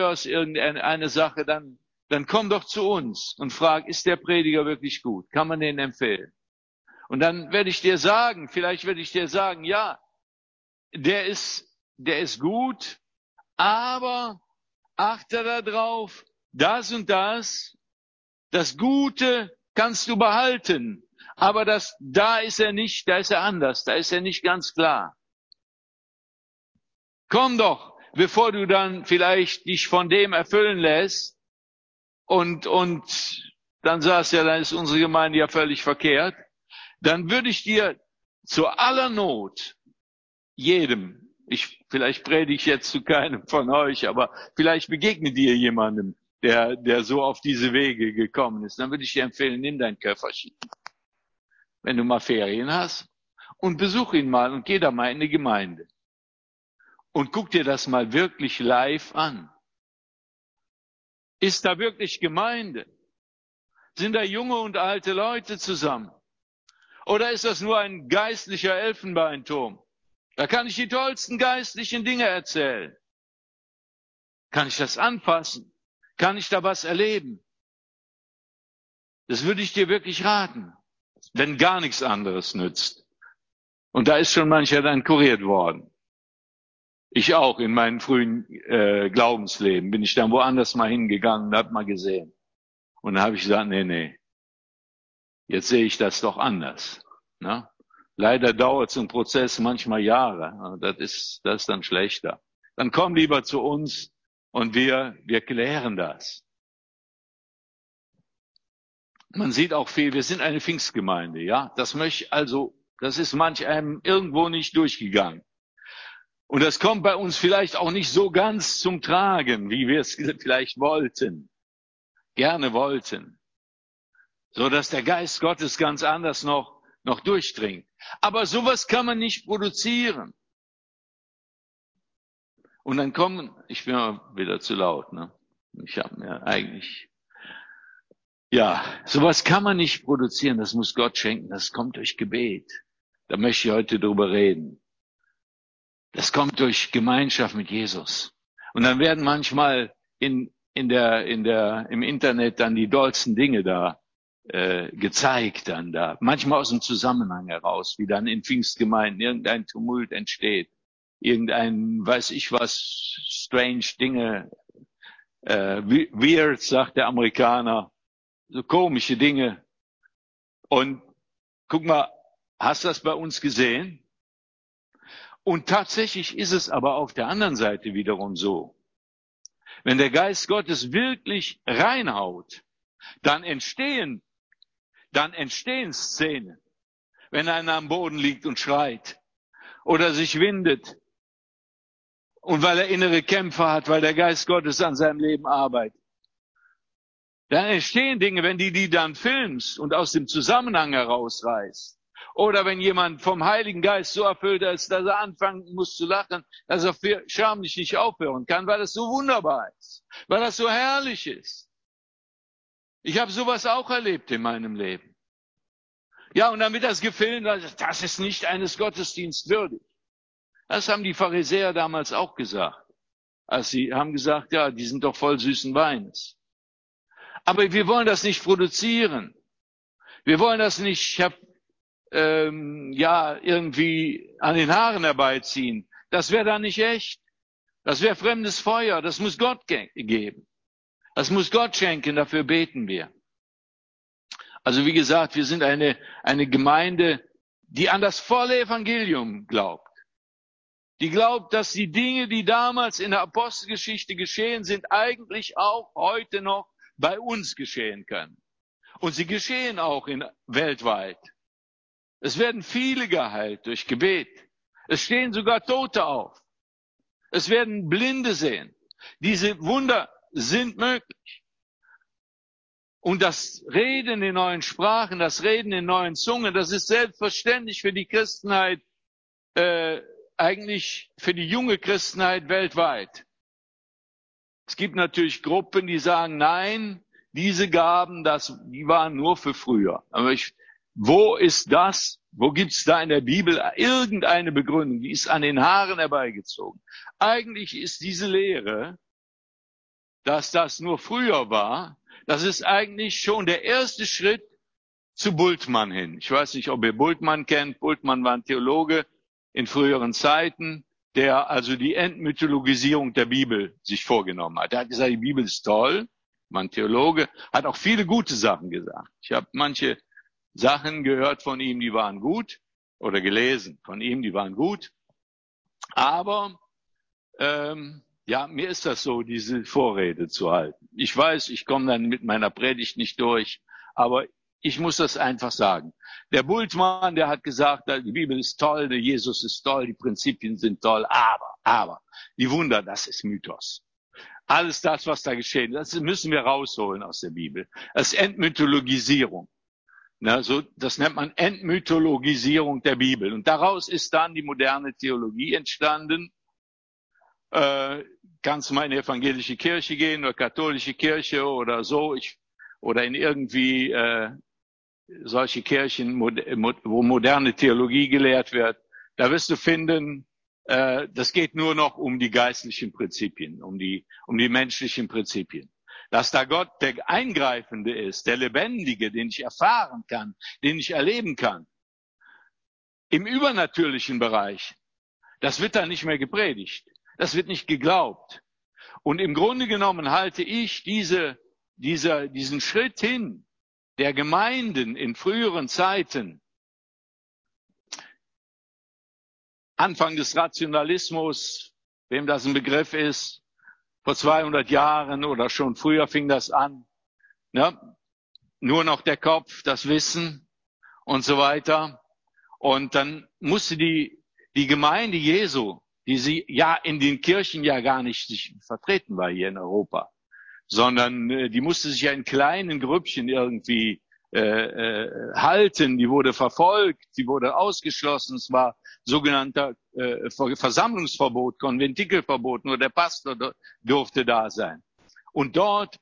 hörst irgendeine Sache, dann, dann komm doch zu uns und frag, ist der Prediger wirklich gut? Kann man den empfehlen? Und dann werde ich dir sagen, vielleicht werde ich dir sagen, ja, der ist, der ist gut, aber achte darauf, das und das, das Gute kannst du behalten, aber das, da ist er nicht, da ist er anders, da ist er nicht ganz klar. Komm doch, bevor du dann vielleicht dich von dem erfüllen lässt und, und dann sagst ja, dann ist unsere Gemeinde ja völlig verkehrt, dann würde ich dir zu aller Not jedem, ich, vielleicht predige ich jetzt zu keinem von euch, aber vielleicht begegne dir jemandem, der, der so auf diese Wege gekommen ist, dann würde ich dir empfehlen, nimm dein Köfferchen. Wenn du mal Ferien hast und besuch ihn mal und geh da mal in die Gemeinde. Und guck dir das mal wirklich live an. Ist da wirklich Gemeinde? Sind da junge und alte Leute zusammen? Oder ist das nur ein geistlicher Elfenbeinturm? Da kann ich die tollsten geistlichen Dinge erzählen. Kann ich das anfassen? Kann ich da was erleben? Das würde ich dir wirklich raten, wenn gar nichts anderes nützt. Und da ist schon mancher dann kuriert worden. Ich auch in meinem frühen äh, Glaubensleben bin ich dann woanders mal hingegangen und habe mal gesehen. Und dann habe ich gesagt, nee, nee, jetzt sehe ich das doch anders. Ne? Leider dauert so ein Prozess manchmal Jahre. Das ist, das ist dann schlechter. Dann komm lieber zu uns und wir, wir klären das. Man sieht auch viel, wir sind eine Pfingstgemeinde, ja. Das möchte also, das ist manch einem irgendwo nicht durchgegangen. Und das kommt bei uns vielleicht auch nicht so ganz zum Tragen, wie wir es vielleicht wollten, gerne wollten. So dass der Geist Gottes ganz anders noch, noch durchdringt. Aber sowas kann man nicht produzieren. Und dann kommen, ich bin wieder zu laut, ne? Ich habe mir eigentlich, ja, sowas kann man nicht produzieren, das muss Gott schenken, das kommt durch Gebet. Da möchte ich heute drüber reden. Das kommt durch Gemeinschaft mit Jesus. Und dann werden manchmal in, in der, in der, im Internet dann die dollsten Dinge da äh, gezeigt dann da. Manchmal aus dem Zusammenhang heraus, wie dann in Pfingstgemeinden irgendein Tumult entsteht irgendein, weiß ich was, strange Dinge, äh, weird, sagt der Amerikaner, so komische Dinge. Und guck mal, hast du das bei uns gesehen? Und tatsächlich ist es aber auf der anderen Seite wiederum so. Wenn der Geist Gottes wirklich reinhaut, dann entstehen, dann entstehen Szenen. Wenn einer am Boden liegt und schreit oder sich windet und weil er innere Kämpfe hat, weil der Geist Gottes an seinem Leben arbeitet. Dann entstehen Dinge, wenn die die dann filmst und aus dem Zusammenhang herausreißt. Oder wenn jemand vom Heiligen Geist so erfüllt ist, dass er anfangen muss zu lachen, dass er schamlich nicht aufhören kann, weil es so wunderbar ist, weil das so herrlich ist. Ich habe sowas auch erlebt in meinem Leben. Ja, und damit das wird, das ist nicht eines Gottesdienst würdig. Das haben die Pharisäer damals auch gesagt. Als sie haben gesagt, ja, die sind doch voll süßen Weines. Aber wir wollen das nicht produzieren. Wir wollen das nicht, ähm, ja, irgendwie an den Haaren herbeiziehen. Das wäre dann nicht echt. Das wäre fremdes Feuer. Das muss Gott ge geben. Das muss Gott schenken. Dafür beten wir. Also wie gesagt, wir sind eine, eine Gemeinde, die an das volle Evangelium glaubt die glaubt, dass die Dinge, die damals in der Apostelgeschichte geschehen sind, eigentlich auch heute noch bei uns geschehen können. Und sie geschehen auch in, weltweit. Es werden viele geheilt durch Gebet. Es stehen sogar Tote auf. Es werden Blinde sehen. Diese Wunder sind möglich. Und das Reden in neuen Sprachen, das Reden in neuen Zungen, das ist selbstverständlich für die Christenheit äh, eigentlich für die junge Christenheit weltweit. Es gibt natürlich Gruppen, die sagen, nein, diese Gaben, das, die waren nur für früher. Aber ich, wo ist das? Wo gibt's da in der Bibel irgendeine Begründung? Die ist an den Haaren herbeigezogen. Eigentlich ist diese Lehre dass das nur früher war. Das ist eigentlich schon der erste Schritt zu Bultmann hin. Ich weiß nicht, ob ihr Bultmann kennt. Bultmann war ein Theologe in früheren Zeiten, der also die Entmythologisierung der Bibel sich vorgenommen hat. Er hat gesagt, die Bibel ist toll. Man Theologe hat auch viele gute Sachen gesagt. Ich habe manche Sachen gehört von ihm, die waren gut oder gelesen von ihm, die waren gut. Aber ähm, ja, mir ist das so, diese Vorrede zu halten. Ich weiß, ich komme dann mit meiner Predigt nicht durch, aber ich muss das einfach sagen. Der Bultmann, der hat gesagt, die Bibel ist toll, der Jesus ist toll, die Prinzipien sind toll, aber, aber, die Wunder, das ist Mythos. Alles das, was da geschehen, das müssen wir rausholen aus der Bibel. Das ist Entmythologisierung. Na, so, das nennt man Entmythologisierung der Bibel. Und daraus ist dann die moderne Theologie entstanden. Äh, kannst du mal in die evangelische Kirche gehen oder katholische Kirche oder so, ich, oder in irgendwie äh, solche Kirchen, wo moderne Theologie gelehrt wird. Da wirst du finden, äh, das geht nur noch um die geistlichen Prinzipien, um die, um die menschlichen Prinzipien dass da Gott der Eingreifende ist, der Lebendige, den ich erfahren kann, den ich erleben kann. Im übernatürlichen Bereich, das wird da nicht mehr gepredigt. Das wird nicht geglaubt. Und im Grunde genommen halte ich diese, dieser, diesen Schritt hin der Gemeinden in früheren Zeiten, Anfang des Rationalismus, wem das ein Begriff ist, vor 200 Jahren oder schon früher fing das an. Ne? Nur noch der Kopf, das Wissen und so weiter. Und dann musste die, die Gemeinde Jesu, die sie ja in den Kirchen ja gar nicht sich vertreten war hier in Europa, sondern äh, die musste sich ja in kleinen Grüppchen irgendwie äh, äh, halten, die wurde verfolgt, die wurde ausgeschlossen, es war sogenannter äh, Versammlungsverbot, Konventikelverbot, nur der Pastor durfte da sein. Und dort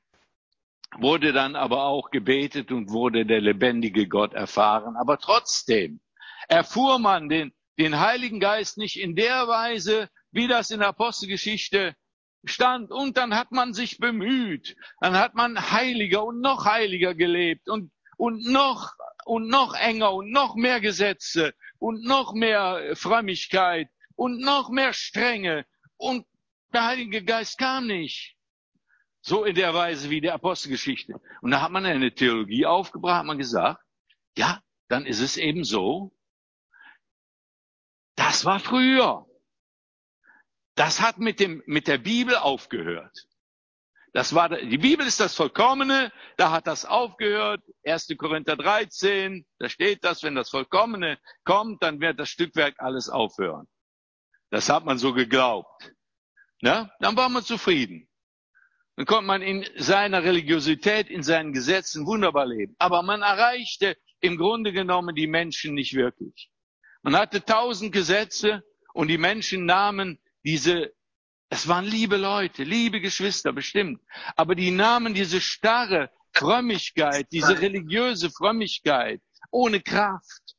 wurde dann aber auch gebetet und wurde der lebendige Gott erfahren. Aber trotzdem erfuhr man den, den Heiligen Geist nicht in der Weise, wie das in der Apostelgeschichte stand. Und dann hat man sich bemüht. Dann hat man heiliger und noch heiliger gelebt und und noch und noch enger und noch mehr Gesetze und noch mehr Frömmigkeit und noch mehr Strenge und der Heilige Geist kam nicht. So in der Weise wie der Apostelgeschichte. Und da hat man eine Theologie aufgebracht, hat man gesagt, ja, dann ist es eben so. Das war früher. Das hat mit dem, mit der Bibel aufgehört. Das war, die Bibel ist das Vollkommene, da hat das aufgehört. 1. Korinther 13, da steht das, wenn das Vollkommene kommt, dann wird das Stückwerk alles aufhören. Das hat man so geglaubt. Ja? Dann war man zufrieden. Dann konnte man in seiner Religiosität, in seinen Gesetzen wunderbar leben. Aber man erreichte im Grunde genommen die Menschen nicht wirklich. Man hatte tausend Gesetze und die Menschen nahmen diese es waren liebe Leute, liebe Geschwister bestimmt. Aber die nahmen diese starre Frömmigkeit, diese religiöse Frömmigkeit, ohne Kraft,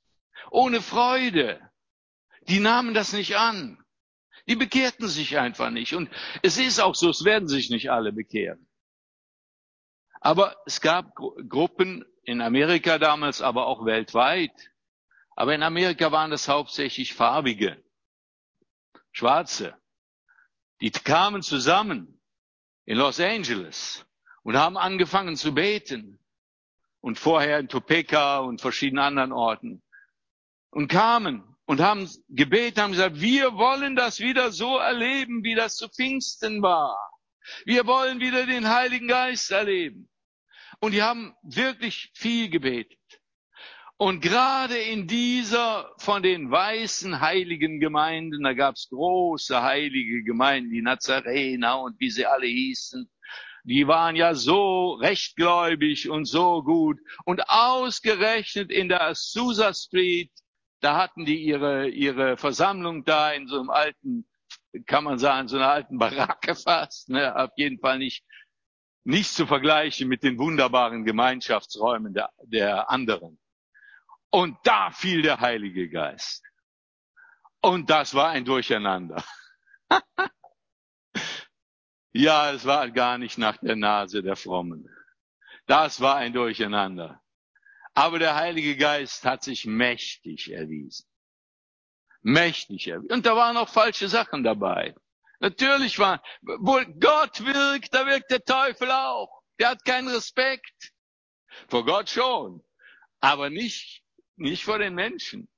ohne Freude. Die nahmen das nicht an. Die bekehrten sich einfach nicht. Und es ist auch so, es werden sich nicht alle bekehren. Aber es gab Gruppen in Amerika damals, aber auch weltweit. Aber in Amerika waren es hauptsächlich Farbige, Schwarze. Die kamen zusammen in Los Angeles und haben angefangen zu beten. Und vorher in Topeka und verschiedenen anderen Orten. Und kamen und haben gebetet, haben gesagt, wir wollen das wieder so erleben, wie das zu Pfingsten war. Wir wollen wieder den Heiligen Geist erleben. Und die haben wirklich viel gebetet. Und gerade in dieser von den weißen heiligen Gemeinden, da gab's große heilige Gemeinden, die Nazarener und wie sie alle hießen, die waren ja so rechtgläubig und so gut. Und ausgerechnet in der Azusa Street, da hatten die ihre, ihre Versammlung da in so einem alten, kann man sagen, so einer alten Baracke fast, ne? auf jeden Fall nicht, nicht zu vergleichen mit den wunderbaren Gemeinschaftsräumen der, der anderen. Und da fiel der Heilige Geist. Und das war ein Durcheinander. Ja, es war gar nicht nach der Nase der Frommen. Das war ein Durcheinander. Aber der Heilige Geist hat sich mächtig erwiesen. Mächtig erwiesen. Und da waren auch falsche Sachen dabei. Natürlich war, wo Gott wirkt, da wirkt der Teufel auch. Der hat keinen Respekt. Vor Gott schon. Aber nicht, nicht vor den Menschen.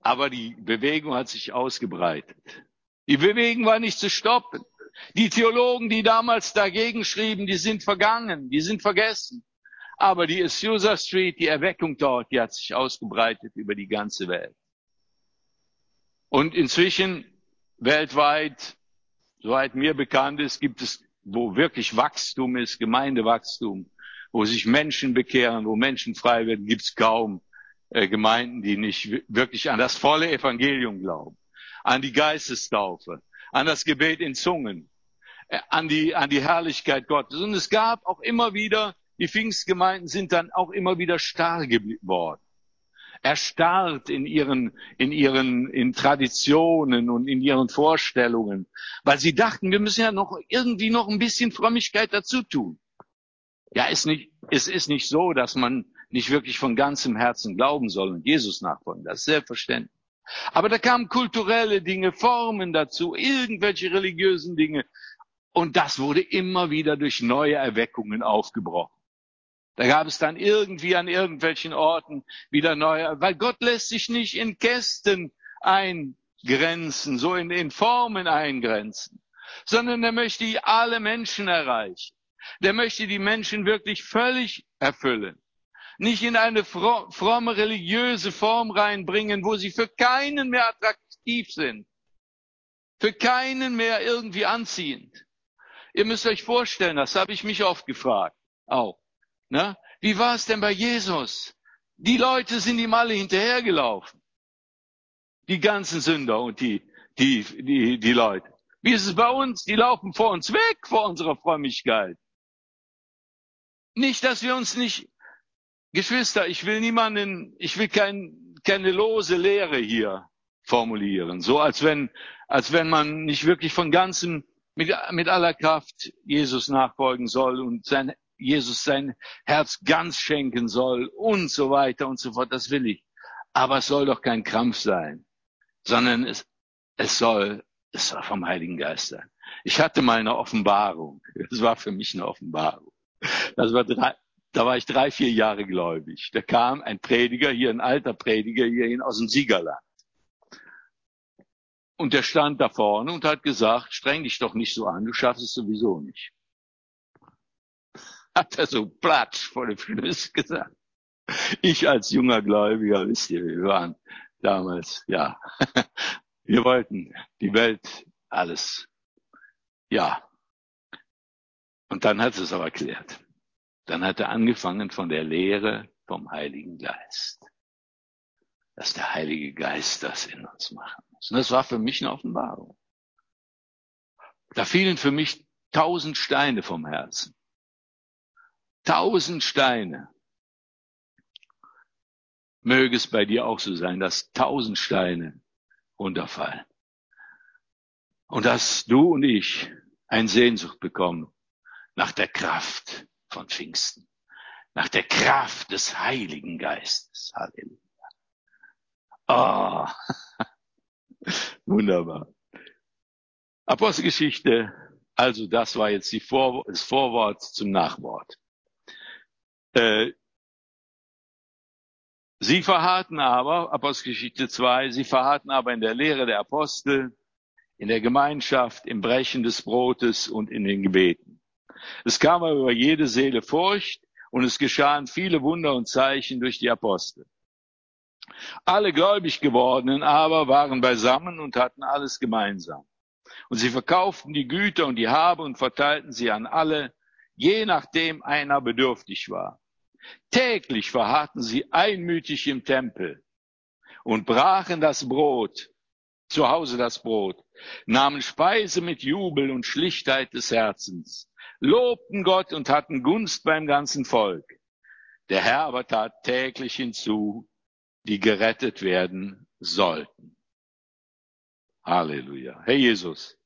Aber die Bewegung hat sich ausgebreitet. Die Bewegung war nicht zu stoppen. Die Theologen, die damals dagegen schrieben, die sind vergangen, die sind vergessen. Aber die Azusa Street, die Erweckung dort, die hat sich ausgebreitet über die ganze Welt. Und inzwischen weltweit, soweit mir bekannt ist, gibt es, wo wirklich Wachstum ist, Gemeindewachstum, wo sich Menschen bekehren, wo Menschen frei werden, gibt es kaum äh, Gemeinden, die nicht wirklich an das volle Evangelium glauben, an die Geistestaufe, an das Gebet in Zungen, äh, an die, an die Herrlichkeit Gottes. Und es gab auch immer wieder, die Pfingstgemeinden sind dann auch immer wieder starr geworden. Erstarrt in ihren, in ihren, in Traditionen und in ihren Vorstellungen, weil sie dachten, wir müssen ja noch irgendwie noch ein bisschen Frömmigkeit dazu tun. Ja, ist nicht, es ist nicht so, dass man nicht wirklich von ganzem Herzen glauben soll und Jesus nachfolgen. Das ist selbstverständlich. Aber da kamen kulturelle Dinge, Formen dazu, irgendwelche religiösen Dinge. Und das wurde immer wieder durch neue Erweckungen aufgebrochen. Da gab es dann irgendwie an irgendwelchen Orten wieder neue, weil Gott lässt sich nicht in Kästen eingrenzen, so in, in Formen eingrenzen, sondern er möchte alle Menschen erreichen. Der möchte die Menschen wirklich völlig erfüllen nicht in eine fromme religiöse Form reinbringen, wo sie für keinen mehr attraktiv sind, für keinen mehr irgendwie anziehend. Ihr müsst euch vorstellen, das habe ich mich oft gefragt, auch. Ne? Wie war es denn bei Jesus? Die Leute sind ihm alle hinterhergelaufen. Die ganzen Sünder und die, die, die, die Leute. Wie ist es bei uns? Die laufen vor uns weg, vor unserer Frömmigkeit. Nicht, dass wir uns nicht Geschwister, ich will niemanden, ich will kein, keine lose Lehre hier formulieren, so als wenn, als wenn man nicht wirklich von ganzem, mit, mit aller Kraft Jesus nachfolgen soll und sein, Jesus sein Herz ganz schenken soll und so weiter und so fort. Das will ich. Aber es soll doch kein Krampf sein, sondern es, es soll, es soll vom Heiligen Geist sein. Ich hatte mal eine Offenbarung. Das war für mich eine Offenbarung. Das war drei, da war ich drei, vier Jahre gläubig. Da kam ein Prediger, hier ein alter Prediger, hierhin aus dem Siegerland. Und der stand da vorne und hat gesagt, streng dich doch nicht so an, du schaffst es sowieso nicht. Hat er so platsch vor den Füßen gesagt. Ich als junger Gläubiger, wisst ihr, wir waren damals, ja, wir wollten die Welt, alles, ja. Und dann hat es aber erklärt. Dann hat er angefangen von der Lehre vom Heiligen Geist. Dass der Heilige Geist das in uns machen muss. Und das war für mich eine Offenbarung. Da fielen für mich tausend Steine vom Herzen. Tausend Steine. Möge es bei dir auch so sein, dass tausend Steine runterfallen. Und dass du und ich ein Sehnsucht bekommen nach der Kraft von Pfingsten. Nach der Kraft des Heiligen Geistes. Halleluja. Oh. Wunderbar. Apostelgeschichte, also das war jetzt Vor das Vorwort zum Nachwort. Äh, sie verharrten aber, Apostelgeschichte 2, sie verharrten aber in der Lehre der Apostel, in der Gemeinschaft, im Brechen des Brotes und in den Gebeten. Es kam aber über jede Seele Furcht und es geschahen viele Wunder und Zeichen durch die Apostel. Alle gläubig gewordenen aber waren beisammen und hatten alles gemeinsam. Und sie verkauften die Güter und die Habe und verteilten sie an alle, je nachdem einer bedürftig war. Täglich verharrten sie einmütig im Tempel und brachen das Brot, zu Hause das Brot, nahmen Speise mit Jubel und Schlichtheit des Herzens lobten Gott und hatten Gunst beim ganzen Volk. Der Herr aber tat täglich hinzu, die gerettet werden sollten. Halleluja. Herr Jesus,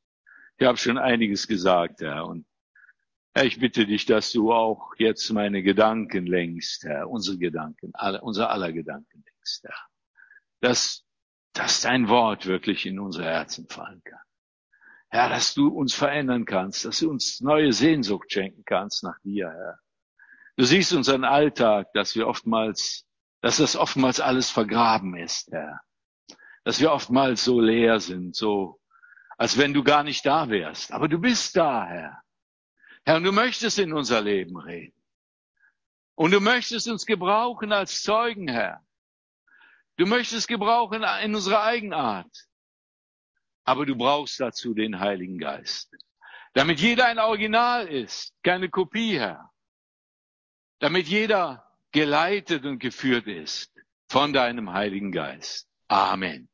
Ich habe schon einiges gesagt, Herr. Und ich bitte dich, dass du auch jetzt meine Gedanken lenkst, Herr, unsere Gedanken, alle, unser aller Gedanken lenkst, Herr. Dass, dass dein Wort wirklich in unsere Herzen fallen kann. Herr, dass du uns verändern kannst, dass du uns neue Sehnsucht schenken kannst nach dir, Herr. Du siehst unseren Alltag, dass wir oftmals, dass das oftmals alles vergraben ist, Herr. Dass wir oftmals so leer sind, so, als wenn du gar nicht da wärst. Aber du bist da, Herr. Herr, und du möchtest in unser Leben reden. Und du möchtest uns gebrauchen als Zeugen, Herr. Du möchtest gebrauchen in unserer Eigenart. Aber du brauchst dazu den Heiligen Geist. Damit jeder ein Original ist, keine Kopie, Herr damit jeder geleitet und geführt ist von deinem Heiligen Geist. Amen.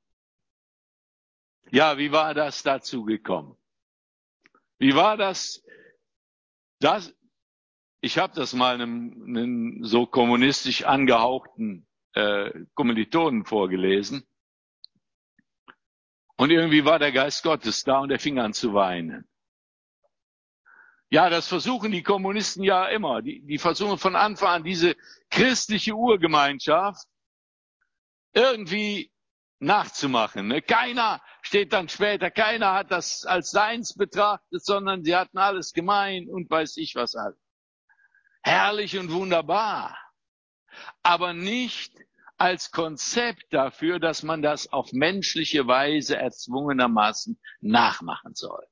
Ja, wie war das dazu gekommen? Wie war das? Das, ich habe das mal einem, einem so kommunistisch angehauchten äh, Kommilitonen vorgelesen. Und irgendwie war der Geist Gottes da und er fing an zu weinen. Ja, das versuchen die Kommunisten ja immer. Die, die versuchen von Anfang an diese christliche Urgemeinschaft irgendwie nachzumachen. Ne? Keiner steht dann später, keiner hat das als seins betrachtet, sondern sie hatten alles gemein und weiß ich was alles. Herrlich und wunderbar. Aber nicht als Konzept dafür, dass man das auf menschliche Weise erzwungenermaßen nachmachen soll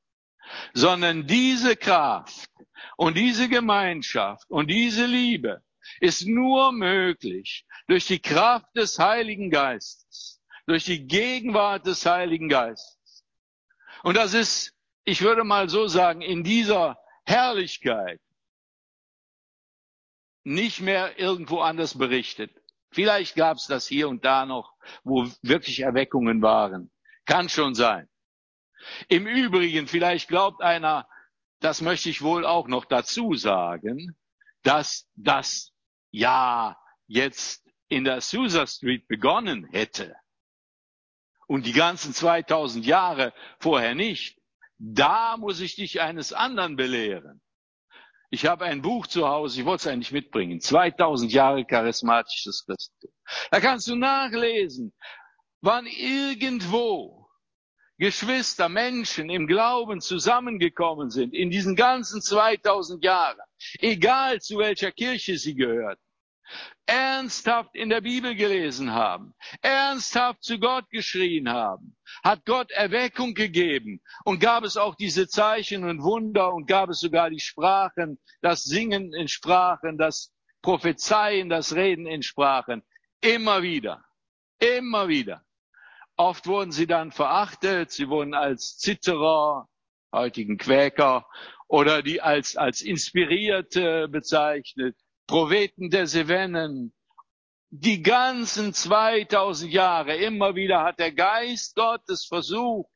sondern diese Kraft und diese Gemeinschaft und diese Liebe ist nur möglich durch die Kraft des Heiligen Geistes, durch die Gegenwart des Heiligen Geistes. Und das ist, ich würde mal so sagen, in dieser Herrlichkeit nicht mehr irgendwo anders berichtet. Vielleicht gab es das hier und da noch, wo wirklich Erweckungen waren. Kann schon sein. Im Übrigen, vielleicht glaubt einer, das möchte ich wohl auch noch dazu sagen, dass das ja jetzt in der Susa Street begonnen hätte und die ganzen 2000 Jahre vorher nicht. Da muss ich dich eines anderen belehren. Ich habe ein Buch zu Hause, ich wollte es eigentlich mitbringen. 2000 Jahre charismatisches Christentum. Da kannst du nachlesen, wann irgendwo Geschwister, Menschen im Glauben zusammengekommen sind in diesen ganzen 2000 Jahren, egal zu welcher Kirche sie gehört, ernsthaft in der Bibel gelesen haben, ernsthaft zu Gott geschrien haben, hat Gott Erweckung gegeben und gab es auch diese Zeichen und Wunder und gab es sogar die Sprachen, das Singen in Sprachen, das Prophezeien, das Reden in Sprachen. Immer wieder, immer wieder. Oft wurden sie dann verachtet, sie wurden als Zitterer, heutigen Quäker, oder die als, als Inspirierte bezeichnet, Propheten der Sevennen. Die ganzen 2000 Jahre, immer wieder hat der Geist Gottes versucht,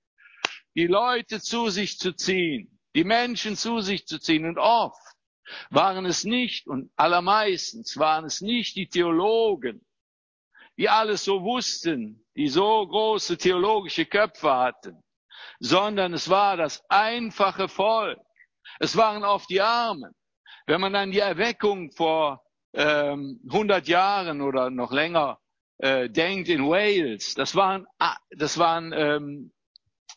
die Leute zu sich zu ziehen, die Menschen zu sich zu ziehen. Und oft waren es nicht, und allermeistens waren es nicht die Theologen, die alles so wussten, die so große theologische Köpfe hatten, sondern es war das einfache Volk. Es waren oft die Armen. Wenn man an die Erweckung vor ähm, 100 Jahren oder noch länger äh, denkt in Wales, das waren, ah, das waren ähm,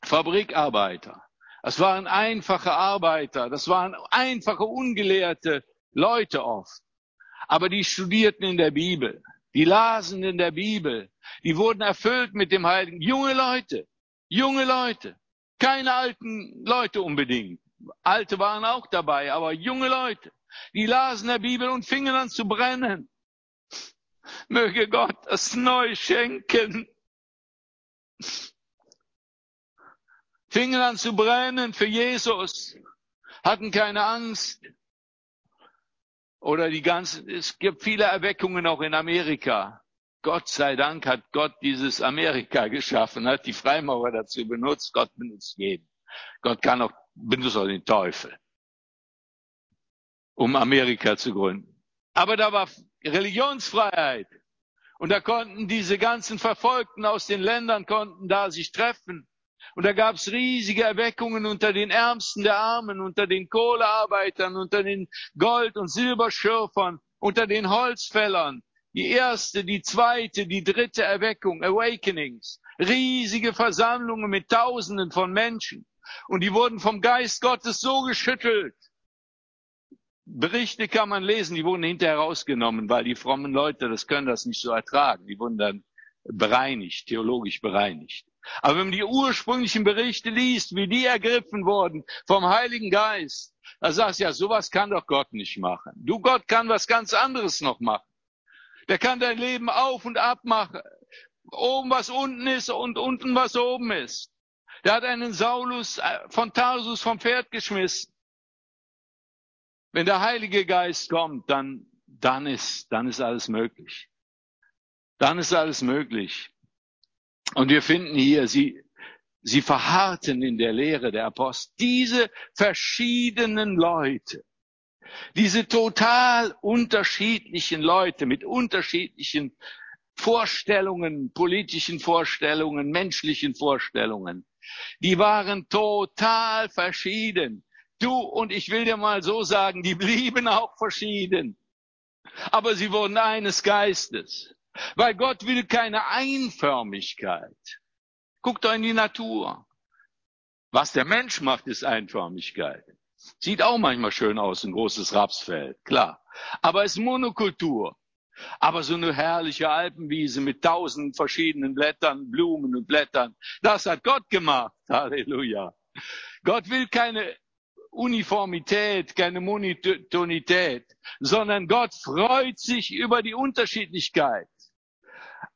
Fabrikarbeiter. Das waren einfache Arbeiter. Das waren einfache, ungelehrte Leute oft. Aber die studierten in der Bibel. Die lasen in der Bibel. Die wurden erfüllt mit dem Heiligen. Junge Leute. Junge Leute. Keine alten Leute unbedingt. Alte waren auch dabei, aber junge Leute. Die lasen der Bibel und fingen an zu brennen. Möge Gott das neu schenken. Fingen an zu brennen für Jesus. Hatten keine Angst. Oder die ganzen, es gibt viele Erweckungen auch in Amerika. Gott sei Dank hat Gott dieses Amerika geschaffen, hat die Freimaurer dazu benutzt. Gott benutzt jeden. Gott kann auch, benutzt auch den Teufel, um Amerika zu gründen. Aber da war Religionsfreiheit. Und da konnten diese ganzen Verfolgten aus den Ländern konnten da sich treffen. Und da gab es riesige Erweckungen unter den Ärmsten der Armen, unter den Kohlearbeitern, unter den Gold- und Silberschürfern, unter den Holzfällern. Die erste, die zweite, die dritte Erweckung, Awakenings. Riesige Versammlungen mit Tausenden von Menschen. Und die wurden vom Geist Gottes so geschüttelt. Berichte kann man lesen, die wurden hinterher rausgenommen, weil die frommen Leute, das können das nicht so ertragen. Die wurden dann bereinigt, theologisch bereinigt. Aber wenn man die ursprünglichen Berichte liest, wie die ergriffen wurden vom Heiligen Geist, da sagst du ja, sowas kann doch Gott nicht machen. Du Gott kann was ganz anderes noch machen. Der kann dein Leben auf und ab machen. Oben was unten ist und unten was oben ist. Der hat einen Saulus äh, von Tarsus vom Pferd geschmissen. Wenn der Heilige Geist kommt, dann, dann ist, dann ist alles möglich. Dann ist alles möglich. Und wir finden hier, sie, sie verharrten in der Lehre der Apostel. Diese verschiedenen Leute, diese total unterschiedlichen Leute mit unterschiedlichen Vorstellungen, politischen Vorstellungen, menschlichen Vorstellungen, die waren total verschieden. Du und ich will dir mal so sagen, die blieben auch verschieden. Aber sie wurden eines Geistes. Weil Gott will keine Einförmigkeit. Guckt doch in die Natur. Was der Mensch macht, ist Einförmigkeit. Sieht auch manchmal schön aus, ein großes Rapsfeld, klar. Aber es ist Monokultur. Aber so eine herrliche Alpenwiese mit tausend verschiedenen Blättern, Blumen und Blättern, das hat Gott gemacht. Halleluja. Gott will keine Uniformität, keine Monotonität, sondern Gott freut sich über die Unterschiedlichkeit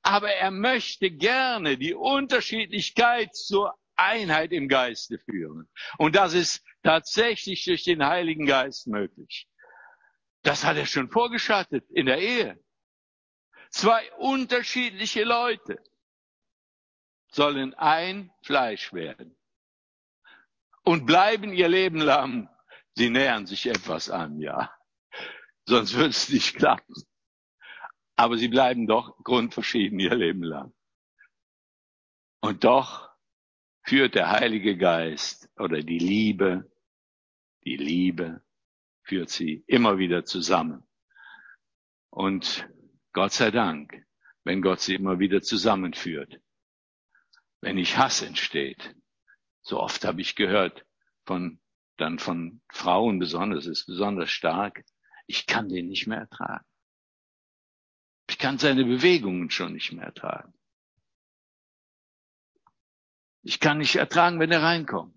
aber er möchte gerne die Unterschiedlichkeit zur Einheit im Geiste führen. Und das ist tatsächlich durch den Heiligen Geist möglich. Das hat er schon vorgeschattet in der Ehe. Zwei unterschiedliche Leute sollen ein Fleisch werden und bleiben ihr Leben lang. Sie nähern sich etwas an, ja. Sonst wird es nicht klappen aber sie bleiben doch grundverschieden ihr Leben lang. Und doch führt der Heilige Geist oder die Liebe, die Liebe führt sie immer wieder zusammen. Und Gott sei Dank, wenn Gott sie immer wieder zusammenführt. Wenn nicht Hass entsteht, so oft habe ich gehört von, dann von Frauen besonders, ist besonders stark, ich kann den nicht mehr ertragen. Ich kann seine Bewegungen schon nicht mehr ertragen. Ich kann nicht ertragen, wenn er reinkommt.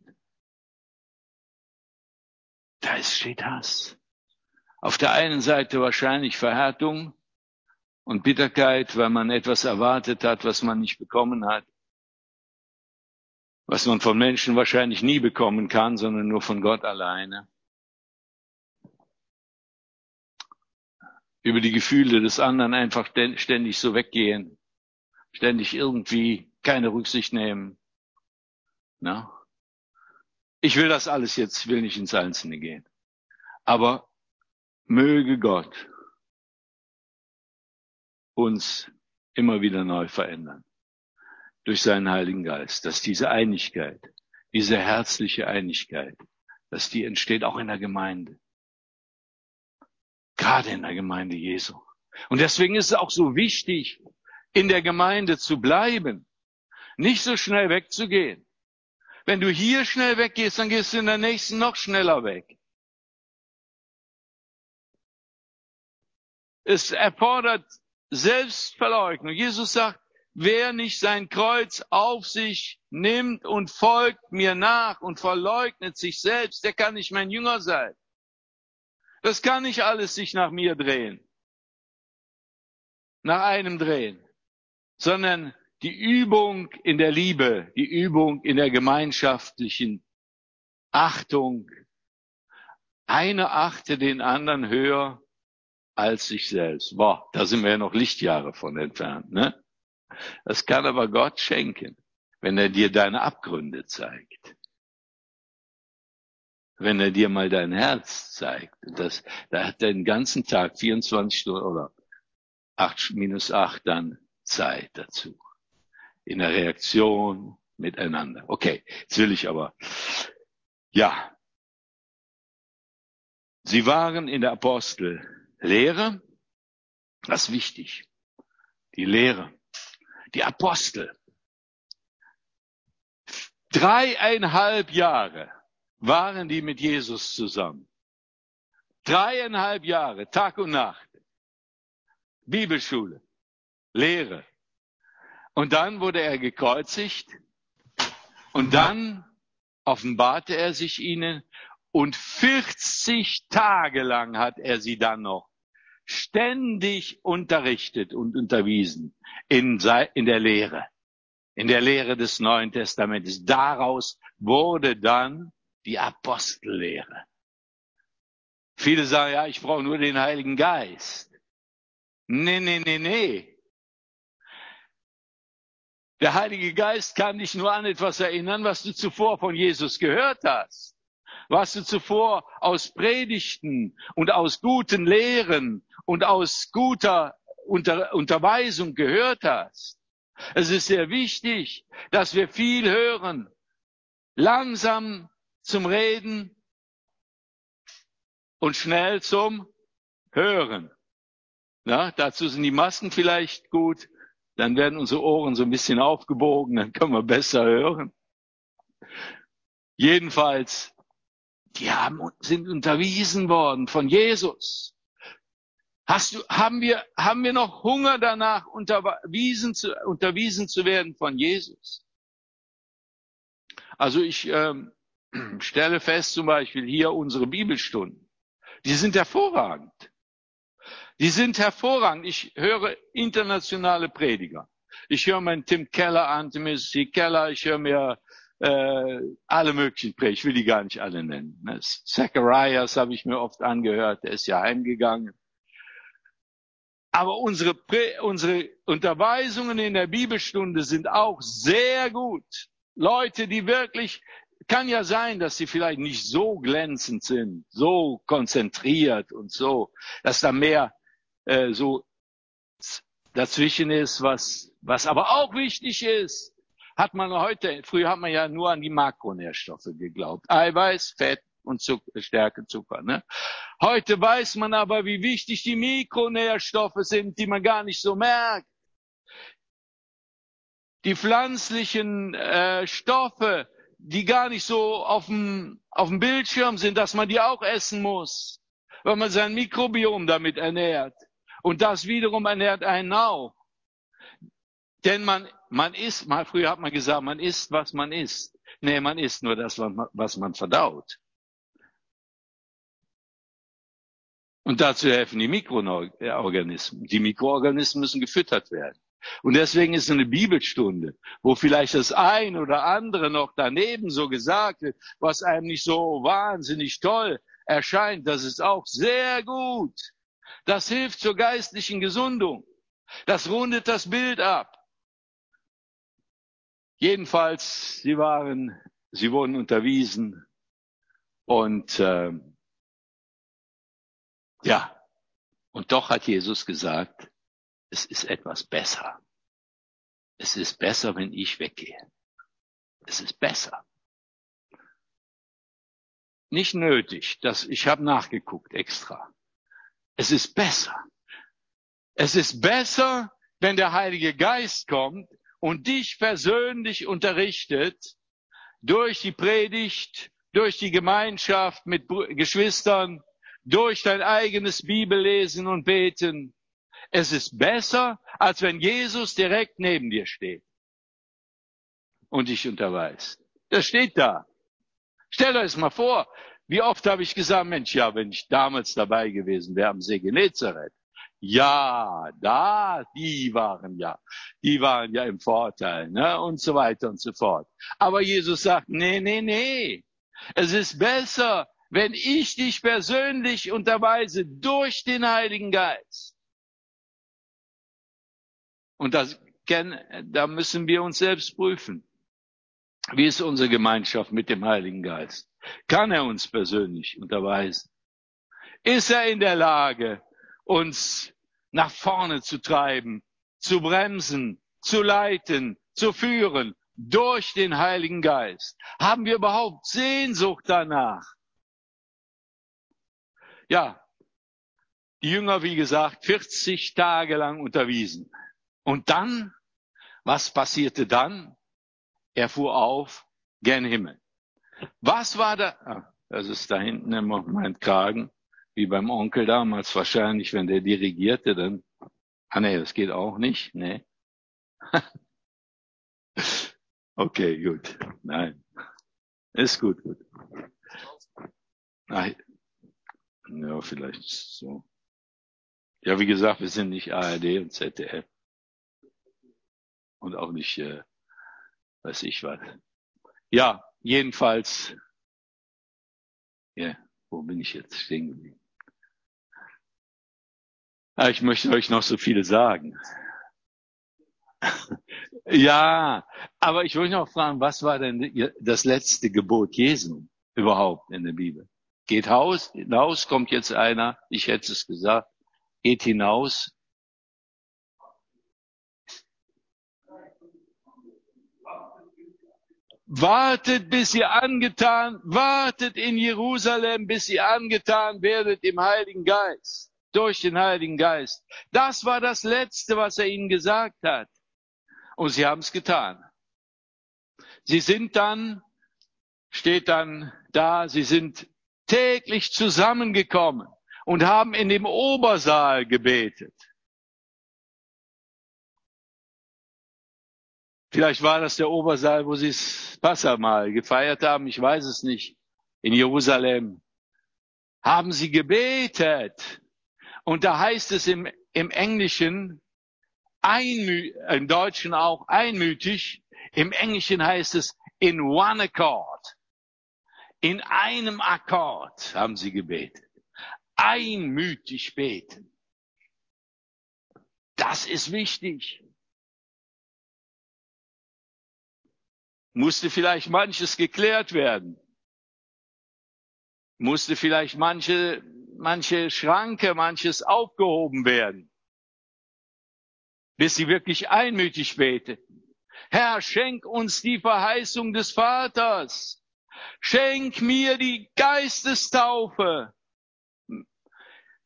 Da steht Hass. Auf der einen Seite wahrscheinlich Verhärtung und Bitterkeit, weil man etwas erwartet hat, was man nicht bekommen hat. Was man von Menschen wahrscheinlich nie bekommen kann, sondern nur von Gott alleine. über die Gefühle des anderen einfach ständig so weggehen, ständig irgendwie keine Rücksicht nehmen. Na? Ich will das alles jetzt, will nicht ins Einzelne gehen. Aber möge Gott uns immer wieder neu verändern durch seinen Heiligen Geist, dass diese Einigkeit, diese herzliche Einigkeit, dass die entsteht auch in der Gemeinde. Gerade in der Gemeinde Jesu. Und deswegen ist es auch so wichtig, in der Gemeinde zu bleiben. Nicht so schnell wegzugehen. Wenn du hier schnell weggehst, dann gehst du in der nächsten noch schneller weg. Es erfordert Selbstverleugnung. Jesus sagt, wer nicht sein Kreuz auf sich nimmt und folgt mir nach und verleugnet sich selbst, der kann nicht mein Jünger sein. Das kann nicht alles sich nach mir drehen. Nach einem drehen. Sondern die Übung in der Liebe, die Übung in der gemeinschaftlichen Achtung. Einer achte den anderen höher als sich selbst. Boah, da sind wir ja noch Lichtjahre von entfernt, ne? Das kann aber Gott schenken, wenn er dir deine Abgründe zeigt wenn er dir mal dein Herz zeigt. Das, da hat er den ganzen Tag 24 Stunden oder 8 minus 8 dann Zeit dazu. In der Reaktion, miteinander. Okay, jetzt will ich aber, ja. Sie waren in der Apostellehre, das ist wichtig, die Lehre, die Apostel. Dreieinhalb Jahre waren die mit Jesus zusammen. Dreieinhalb Jahre, Tag und Nacht. Bibelschule, Lehre. Und dann wurde er gekreuzigt und dann offenbarte er sich ihnen und 40 Tage lang hat er sie dann noch ständig unterrichtet und unterwiesen in, in der Lehre, in der Lehre des Neuen Testamentes. Daraus wurde dann die Apostellehre. Viele sagen, ja, ich brauche nur den Heiligen Geist. Nee, nee, nee, nee. Der Heilige Geist kann dich nur an etwas erinnern, was du zuvor von Jesus gehört hast. Was du zuvor aus Predigten und aus guten Lehren und aus guter Unter Unterweisung gehört hast. Es ist sehr wichtig, dass wir viel hören, langsam zum Reden und schnell zum Hören. Na, dazu sind die Masken vielleicht gut, dann werden unsere Ohren so ein bisschen aufgebogen, dann können wir besser hören. Jedenfalls, die haben, sind unterwiesen worden von Jesus. Hast du, haben wir, haben wir noch Hunger danach, unterwiesen zu, unterwiesen zu werden von Jesus? Also ich ähm, stelle fest, zum Beispiel hier unsere Bibelstunden. Die sind hervorragend. Die sind hervorragend. Ich höre internationale Prediger. Ich höre meinen Tim Keller an, Timothy Keller. Ich höre mir äh, alle möglichen Prediger. Ich will die gar nicht alle nennen. Ne? Zacharias habe ich mir oft angehört. Der ist ja heimgegangen. Aber unsere, unsere Unterweisungen in der Bibelstunde sind auch sehr gut. Leute, die wirklich, kann ja sein, dass sie vielleicht nicht so glänzend sind, so konzentriert und so, dass da mehr äh, so dazwischen ist, was, was aber auch wichtig ist, hat man heute, früher hat man ja nur an die Makronährstoffe geglaubt. Eiweiß, Fett und Zucker, Stärke, Zucker. Ne? Heute weiß man aber, wie wichtig die Mikronährstoffe sind, die man gar nicht so merkt. Die pflanzlichen äh, Stoffe, die gar nicht so auf dem, auf dem Bildschirm sind, dass man die auch essen muss, weil man sein Mikrobiom damit ernährt. Und das wiederum ernährt einen auch. Denn man, man isst, mal früher hat man gesagt, man isst, was man isst. Nee, man isst nur das, was man verdaut. Und dazu helfen die Mikroorganismen. Die Mikroorganismen müssen gefüttert werden. Und deswegen ist eine Bibelstunde, wo vielleicht das ein oder andere noch daneben so gesagt wird, was einem nicht so wahnsinnig toll erscheint, das ist auch sehr gut. Das hilft zur geistlichen Gesundung. Das rundet das Bild ab. Jedenfalls, sie waren, sie wurden unterwiesen und äh, ja, und doch hat Jesus gesagt, es ist etwas besser. Es ist besser, wenn ich weggehe. Es ist besser. Nicht nötig, dass ich habe nachgeguckt extra. Es ist besser. Es ist besser, wenn der Heilige Geist kommt und dich persönlich unterrichtet durch die Predigt, durch die Gemeinschaft mit Geschwistern, durch dein eigenes Bibellesen und Beten. Es ist besser, als wenn Jesus direkt neben dir steht und dich unterweist. Das steht da. Stell euch mal vor, wie oft habe ich gesagt, Mensch, ja, wenn ich damals dabei gewesen wäre am See Genezareth. Ja, da, die waren ja, die waren ja im Vorteil, ne, und so weiter und so fort. Aber Jesus sagt, nee, nee, nee. Es ist besser, wenn ich dich persönlich unterweise durch den Heiligen Geist. Und das, da müssen wir uns selbst prüfen. Wie ist unsere Gemeinschaft mit dem Heiligen Geist? Kann er uns persönlich unterweisen? Ist er in der Lage, uns nach vorne zu treiben, zu bremsen, zu leiten, zu führen, durch den Heiligen Geist. Haben wir überhaupt Sehnsucht danach? Ja, die Jünger, wie gesagt, 40 Tage lang unterwiesen. Und dann, was passierte dann? Er fuhr auf gen Himmel. Was war da? Ah, das ist da hinten immer mein Kragen, wie beim Onkel damals wahrscheinlich, wenn der dirigierte, dann, ah nee, das geht auch nicht, nee. okay, gut, nein, ist gut, gut. Nein. Ja, vielleicht so. Ja, wie gesagt, wir sind nicht ARD und ZDF. Und auch nicht, äh, weiß ich was. Ja, jedenfalls, ja, wo bin ich jetzt stehen geblieben? Ja, ich möchte euch noch so viele sagen. ja, aber ich wollte noch fragen, was war denn das letzte Gebot Jesu überhaupt in der Bibel? Geht Haus, hinaus, kommt jetzt einer, ich hätte es gesagt, geht hinaus. Wartet, bis ihr angetan, wartet in Jerusalem, bis ihr angetan werdet im Heiligen Geist, durch den Heiligen Geist. Das war das Letzte, was er ihnen gesagt hat. Und sie haben es getan. Sie sind dann, steht dann da, sie sind täglich zusammengekommen und haben in dem Obersaal gebetet. Vielleicht war das der Obersaal, wo sie das Passamal gefeiert haben, ich weiß es nicht, in Jerusalem. Haben sie gebetet. Und da heißt es im, im Englischen, einmü im Deutschen auch einmütig, im Englischen heißt es in one accord. In einem Akkord haben sie gebetet einmütig beten. Das ist wichtig. Musste vielleicht manches geklärt werden. Musste vielleicht manche, manche Schranke, manches aufgehoben werden. Bis sie wirklich einmütig beteten. Herr, schenk uns die Verheißung des Vaters. Schenk mir die Geistestaufe.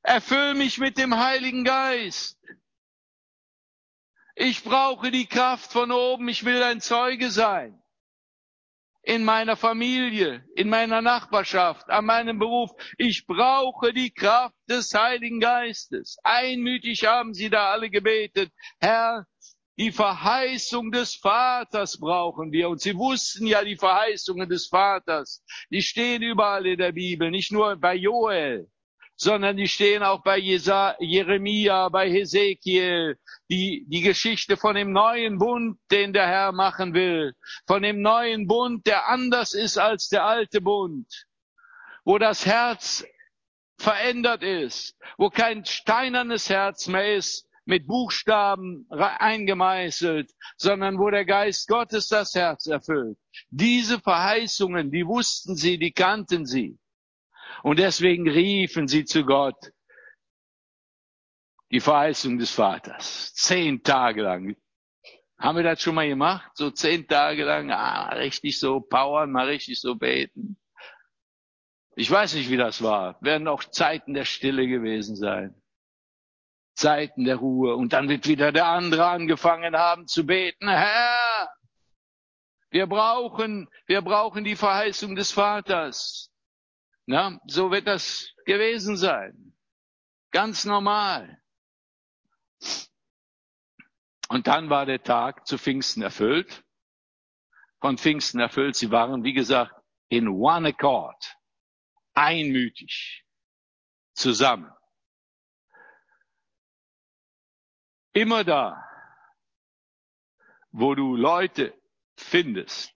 Erfüll mich mit dem Heiligen Geist. Ich brauche die Kraft von oben. Ich will ein Zeuge sein. In meiner Familie, in meiner Nachbarschaft, an meinem Beruf. Ich brauche die Kraft des Heiligen Geistes. Einmütig haben sie da alle gebetet. Herr, die Verheißung des Vaters brauchen wir. Und sie wussten ja die Verheißungen des Vaters. Die stehen überall in der Bibel, nicht nur bei Joel sondern die stehen auch bei Jeremia, bei Hesekiel, die, die Geschichte von dem neuen Bund, den der Herr machen will, von dem neuen Bund, der anders ist als der alte Bund, wo das Herz verändert ist, wo kein steinernes Herz mehr ist, mit Buchstaben eingemeißelt, sondern wo der Geist Gottes das Herz erfüllt. Diese Verheißungen, die wussten sie, die kannten sie. Und deswegen riefen sie zu Gott die Verheißung des Vaters. Zehn Tage lang. Haben wir das schon mal gemacht? So zehn Tage lang, ah, richtig so powern, mal richtig so beten. Ich weiß nicht, wie das war. Werden auch Zeiten der Stille gewesen sein. Zeiten der Ruhe. Und dann wird wieder der andere angefangen haben zu beten. Herr, wir brauchen, wir brauchen die Verheißung des Vaters. Na, so wird das gewesen sein. Ganz normal. Und dann war der Tag zu Pfingsten erfüllt. Von Pfingsten erfüllt. Sie waren, wie gesagt, in one accord. Einmütig. Zusammen. Immer da, wo du Leute findest,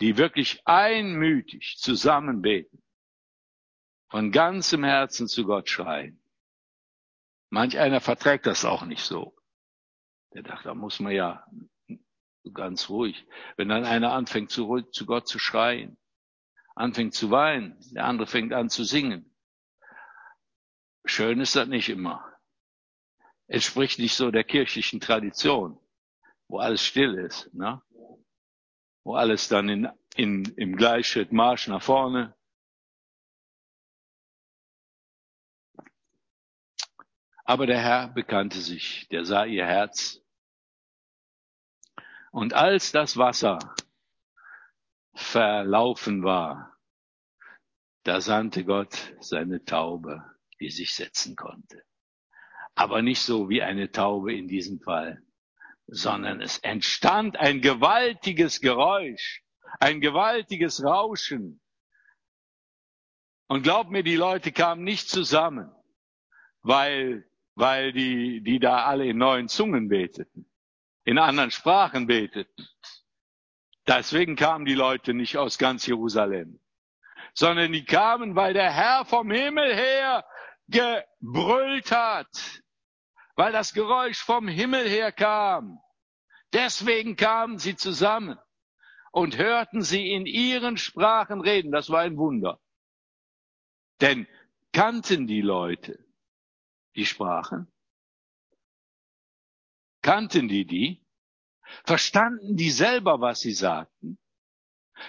die wirklich einmütig zusammen beten, von ganzem Herzen zu Gott schreien. Manch einer verträgt das auch nicht so. Der dachte, da muss man ja ganz ruhig. Wenn dann einer anfängt zu, zu Gott zu schreien, anfängt zu weinen, der andere fängt an zu singen. Schön ist das nicht immer. Entspricht nicht so der kirchlichen Tradition, wo alles still ist. Ne? wo alles dann in, in, im Gleichschritt Marsch nach vorne. Aber der Herr bekannte sich, der sah ihr Herz. Und als das Wasser verlaufen war, da sandte Gott seine Taube, die sich setzen konnte. Aber nicht so wie eine Taube in diesem Fall, sondern es entstand ein gewaltiges Geräusch, ein gewaltiges Rauschen. Und glaub mir, die Leute kamen nicht zusammen, weil, weil die, die da alle in neuen Zungen beteten, in anderen Sprachen beteten. Deswegen kamen die Leute nicht aus ganz Jerusalem, sondern die kamen, weil der Herr vom Himmel her gebrüllt hat, weil das Geräusch vom Himmel her kam. Deswegen kamen sie zusammen und hörten sie in ihren Sprachen reden. Das war ein Wunder. Denn kannten die Leute die Sprachen? Kannten die die? Verstanden die selber, was sie sagten?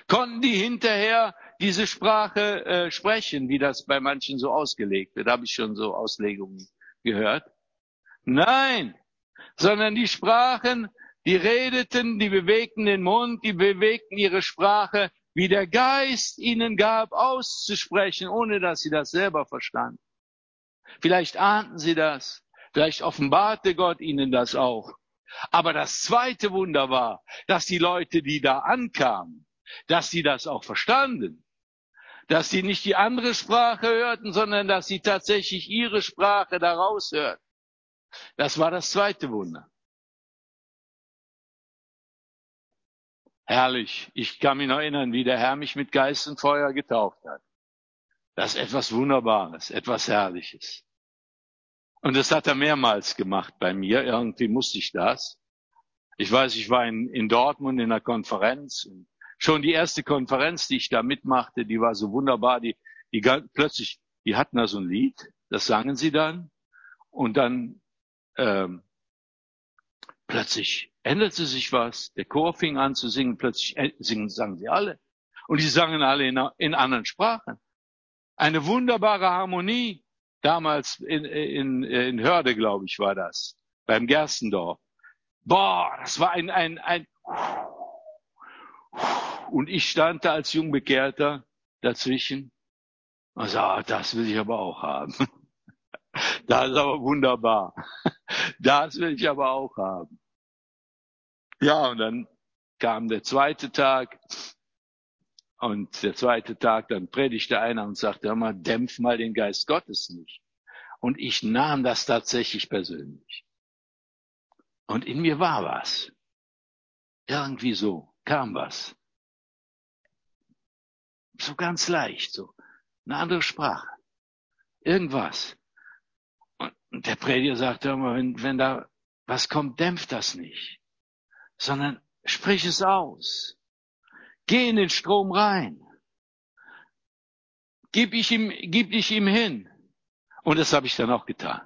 Konnten die hinterher diese Sprache äh, sprechen, wie das bei manchen so ausgelegt wird? Habe ich schon so Auslegungen gehört? Nein, sondern die sprachen, die redeten, die bewegten den Mund, die bewegten ihre Sprache, wie der Geist ihnen gab, auszusprechen, ohne dass sie das selber verstanden. Vielleicht ahnten sie das, vielleicht offenbarte Gott ihnen das auch. Aber das zweite Wunder war, dass die Leute, die da ankamen, dass sie das auch verstanden. Dass sie nicht die andere Sprache hörten, sondern dass sie tatsächlich ihre Sprache daraus hörten. Das war das zweite Wunder. Herrlich. Ich kann mich noch erinnern, wie der Herr mich mit Geist und Feuer getauft hat. Das ist etwas Wunderbares, etwas Herrliches. Und das hat er mehrmals gemacht bei mir. Irgendwie musste ich das. Ich weiß, ich war in, in Dortmund in einer Konferenz. Und schon die erste Konferenz, die ich da mitmachte, die war so wunderbar. Die, die plötzlich, die hatten da so ein Lied, das sangen sie dann. Und dann ähm, plötzlich änderte sich was. Der Chor fing an zu singen. Plötzlich singen, sangen sie alle. Und die sangen alle in, in anderen Sprachen. Eine wunderbare Harmonie. Damals in, in, in Hörde, glaube ich, war das. Beim Gerstendorf. Boah, das war ein, ein, ein, und ich stand da als Jungbekehrter dazwischen. Und sagte, das will ich aber auch haben. Das ist aber wunderbar. Das will ich aber auch haben. Ja, und dann kam der zweite Tag und der zweite Tag, dann predigte einer und sagte, hör mal, dämpf mal den Geist Gottes nicht. Und ich nahm das tatsächlich persönlich. Und in mir war was. Irgendwie so kam was. So ganz leicht, so eine andere Sprache. Irgendwas. Und der Prediger sagte immer, wenn, wenn da was kommt, dämpft das nicht, sondern sprich es aus. Geh in den Strom rein. Gib, ich ihm, gib dich ihm hin. Und das habe ich dann auch getan.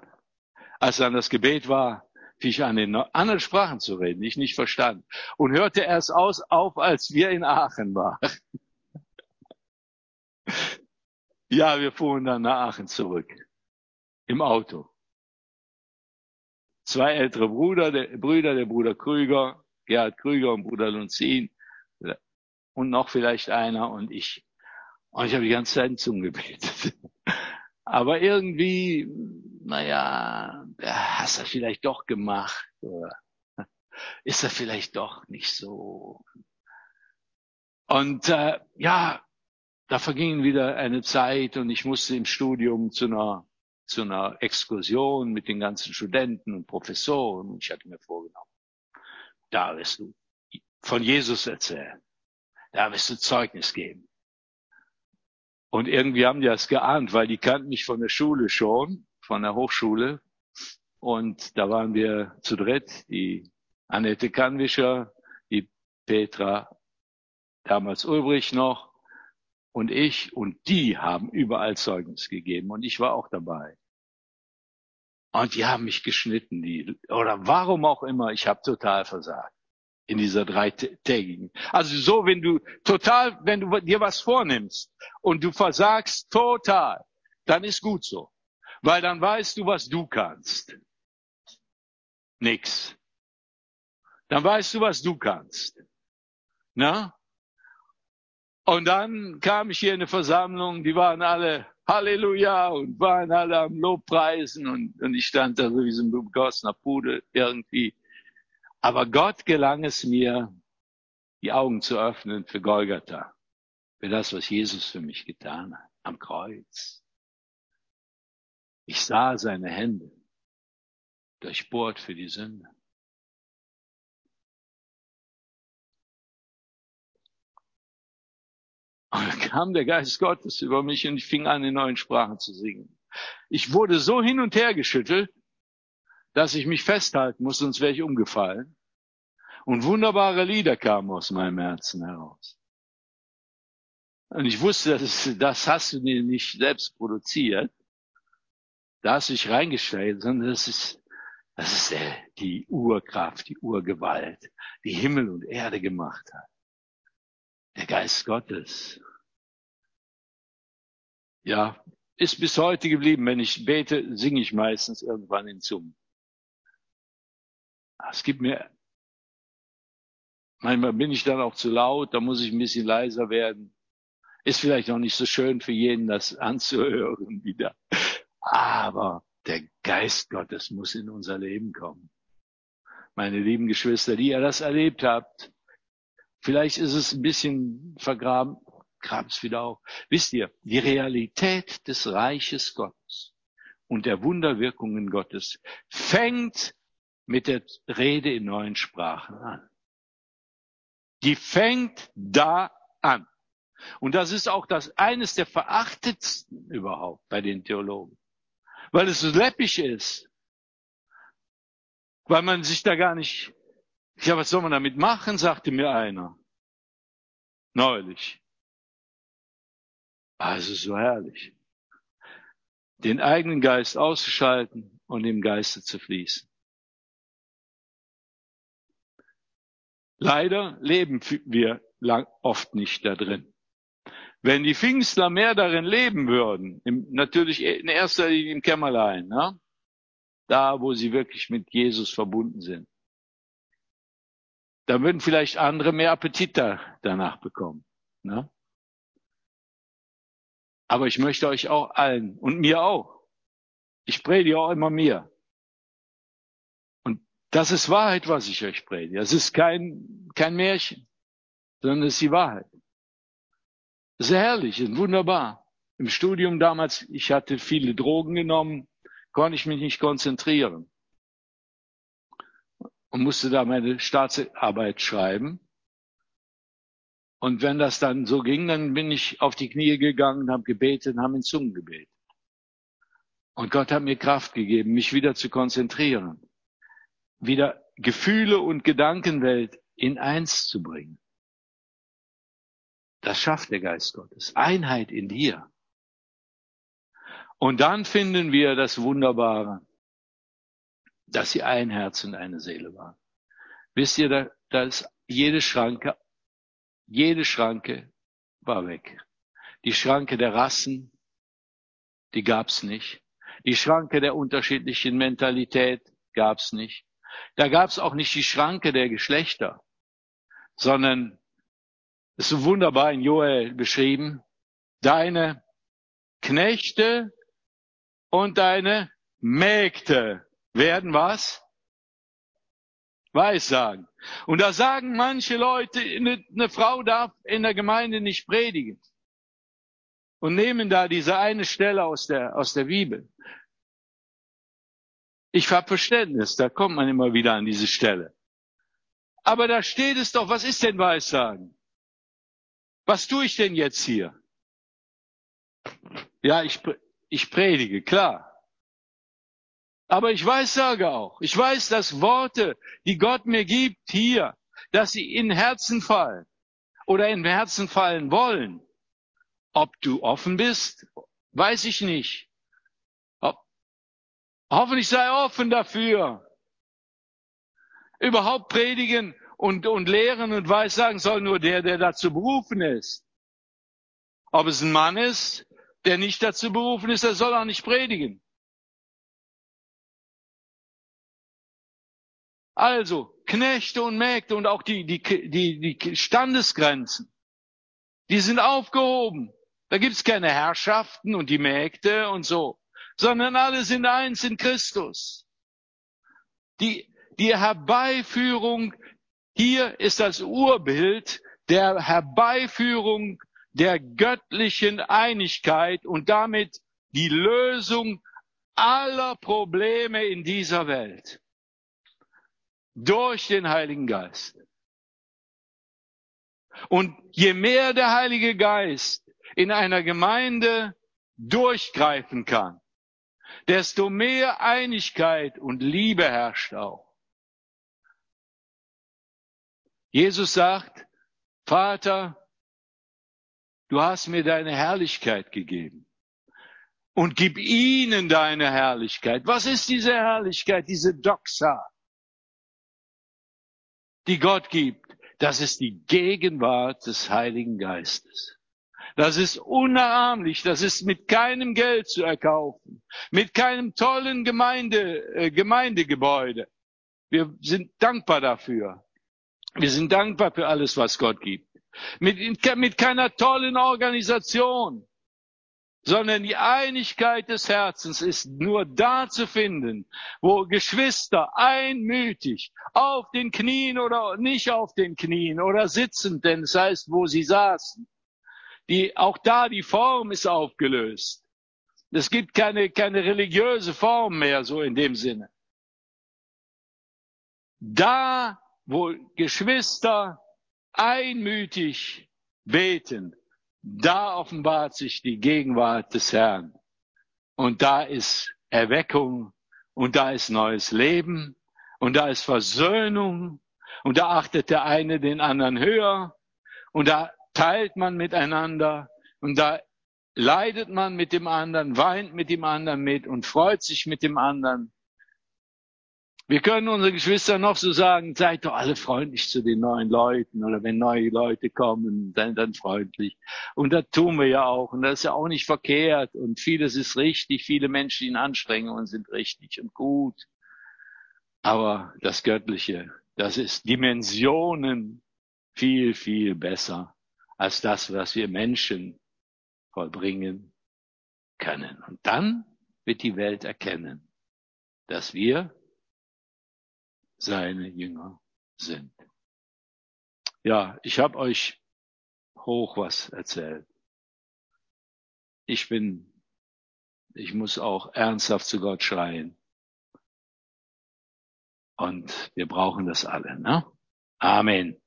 Als dann das Gebet war, fing ich an, in anderen Sprachen zu reden, die ich nicht verstand. Und hörte erst aus auf, als wir in Aachen waren. ja, wir fuhren dann nach Aachen zurück. Im Auto. Zwei ältere Brüder, der, Brüder, der Bruder Krüger, Gerhard Krüger und Bruder Lunzin und noch vielleicht einer und ich. Und ich habe die ganze Zeit in Zungen gebetet. Aber irgendwie, naja, hast du vielleicht doch gemacht oder ist er vielleicht doch nicht so. Und äh, ja, da verging wieder eine Zeit und ich musste im Studium zu einer zu einer Exkursion mit den ganzen Studenten und Professoren und ich hatte mir vorgenommen, da wirst du von Jesus erzählen. Da wirst du Zeugnis geben. Und irgendwie haben die das geahnt, weil die kannten mich von der Schule schon, von der Hochschule. Und da waren wir zu dritt, die Annette Kannwischer, die Petra, damals Ulbrich noch und ich. Und die haben überall Zeugnis gegeben und ich war auch dabei. Und die haben mich geschnitten, die, oder warum auch immer, ich habe total versagt. in dieser dreitägigen. Also so, wenn du total, wenn du dir was vornimmst und du versagst total, dann ist gut so. Weil dann weißt du, was du kannst. Nix. Dann weißt du, was du kannst. Na? Und dann kam ich hier in eine Versammlung, die waren alle Halleluja und waren alle am Lobpreisen und, und ich stand da so wie so ein begossener Pudel irgendwie. Aber Gott gelang es mir, die Augen zu öffnen für Golgatha, für das, was Jesus für mich getan hat, am Kreuz. Ich sah seine Hände, durchbohrt für die Sünde. Kam der Geist Gottes über mich und ich fing an, in neuen Sprachen zu singen. Ich wurde so hin und her geschüttelt, dass ich mich festhalten muss, sonst wäre ich umgefallen. Und wunderbare Lieder kamen aus meinem Herzen heraus. Und ich wusste, das, das hast du dir nicht selbst produziert. Da hast du dich reingestellt, sondern das ist, das ist die Urkraft, die Urgewalt, die Himmel und Erde gemacht hat. Der Geist Gottes. Ja, ist bis heute geblieben. Wenn ich bete, singe ich meistens irgendwann in Zungen. Es gibt mir, manchmal bin ich dann auch zu laut, da muss ich ein bisschen leiser werden. Ist vielleicht auch nicht so schön für jeden, das anzuhören wieder. Aber der Geist Gottes muss in unser Leben kommen. Meine lieben Geschwister, die ihr das erlebt habt, vielleicht ist es ein bisschen vergraben, graben es wieder auf. Wisst ihr, die Realität des Reiches Gottes und der Wunderwirkungen Gottes fängt mit der Rede in neuen Sprachen an. Die fängt da an. Und das ist auch das eines der verachtetsten überhaupt bei den Theologen weil es so läppig ist. Weil man sich da gar nicht, ja, was soll man damit machen, sagte mir einer. Neulich. Also so herrlich. Den eigenen Geist auszuschalten und im Geiste zu fließen. Leider leben wir oft nicht da drin. Wenn die Pfingstler mehr darin leben würden, im, natürlich in erster Linie im Kämmerlein, ne? da wo sie wirklich mit Jesus verbunden sind, dann würden vielleicht andere mehr Appetit da, danach bekommen. Ne? Aber ich möchte euch auch allen und mir auch. Ich predige auch immer mir. Und das ist Wahrheit, was ich euch predige. Es ist kein, kein Märchen, sondern es ist die Wahrheit. Sehr herrlich, wunderbar. Im Studium damals, ich hatte viele Drogen genommen, konnte ich mich nicht konzentrieren und musste da meine Staatsarbeit schreiben. Und wenn das dann so ging, dann bin ich auf die Knie gegangen, habe gebetet habe in Zungen gebetet. Und Gott hat mir Kraft gegeben, mich wieder zu konzentrieren, wieder Gefühle und Gedankenwelt in eins zu bringen. Das schafft der Geist Gottes. Einheit in dir. Und dann finden wir das Wunderbare, dass sie ein Herz und eine Seele waren. Wisst ihr, da, da ist jede Schranke, jede Schranke war weg. Die Schranke der Rassen, die gab's nicht. Die Schranke der unterschiedlichen Mentalität gab's nicht. Da gab's auch nicht die Schranke der Geschlechter, sondern ist so wunderbar in Joel beschrieben. Deine Knechte und deine Mägde werden was? Weissagen. Und da sagen manche Leute, eine, Frau darf in der Gemeinde nicht predigen. Und nehmen da diese eine Stelle aus der, aus der Bibel. Ich habe Verständnis, da kommt man immer wieder an diese Stelle. Aber da steht es doch, was ist denn Weissagen? Was tue ich denn jetzt hier? Ja, ich, ich predige, klar. Aber ich weiß, sage auch, ich weiß, dass Worte, die Gott mir gibt hier, dass sie in Herzen fallen oder in Herzen fallen wollen. Ob du offen bist, weiß ich nicht. Ob, hoffentlich sei offen dafür. Überhaupt predigen und, und lehren und weissagen soll nur der, der dazu berufen ist. Ob es ein Mann ist, der nicht dazu berufen ist, der soll auch nicht predigen. Also, Knechte und Mägde und auch die, die, die, die Standesgrenzen, die sind aufgehoben. Da gibt's keine Herrschaften und die Mägde und so, sondern alle sind eins in Christus. Die, die Herbeiführung hier ist das Urbild der Herbeiführung der göttlichen Einigkeit und damit die Lösung aller Probleme in dieser Welt durch den Heiligen Geist. Und je mehr der Heilige Geist in einer Gemeinde durchgreifen kann, desto mehr Einigkeit und Liebe herrscht auch. Jesus sagt, Vater, du hast mir deine Herrlichkeit gegeben. Und gib ihnen deine Herrlichkeit. Was ist diese Herrlichkeit, diese Doxa, die Gott gibt? Das ist die Gegenwart des Heiligen Geistes. Das ist unnahmlich, das ist mit keinem Geld zu erkaufen, mit keinem tollen Gemeinde, äh, Gemeindegebäude. Wir sind dankbar dafür. Wir sind dankbar für alles, was Gott gibt. Mit, mit keiner tollen Organisation, sondern die Einigkeit des Herzens ist nur da zu finden, wo Geschwister einmütig auf den Knien oder nicht auf den Knien oder sitzend, denn es heißt, wo sie saßen, die, auch da die Form ist aufgelöst. Es gibt keine, keine religiöse Form mehr, so in dem Sinne. Da, wo Geschwister einmütig beten, da offenbart sich die Gegenwart des Herrn. Und da ist Erweckung und da ist neues Leben und da ist Versöhnung und da achtet der eine den anderen höher und da teilt man miteinander und da leidet man mit dem anderen, weint mit dem anderen mit und freut sich mit dem anderen. Wir können unsere Geschwister noch so sagen, seid doch alle freundlich zu den neuen Leuten oder wenn neue Leute kommen, dann, dann freundlich. Und das tun wir ja auch und das ist ja auch nicht verkehrt und vieles ist richtig, viele Menschen in Anstrengungen sind richtig und gut. Aber das Göttliche, das ist Dimensionen viel, viel besser als das, was wir Menschen vollbringen können. Und dann wird die Welt erkennen, dass wir seine Jünger sind. Ja, ich habe euch hoch was erzählt. Ich bin, ich muss auch ernsthaft zu Gott schreien. Und wir brauchen das alle, ne? Amen.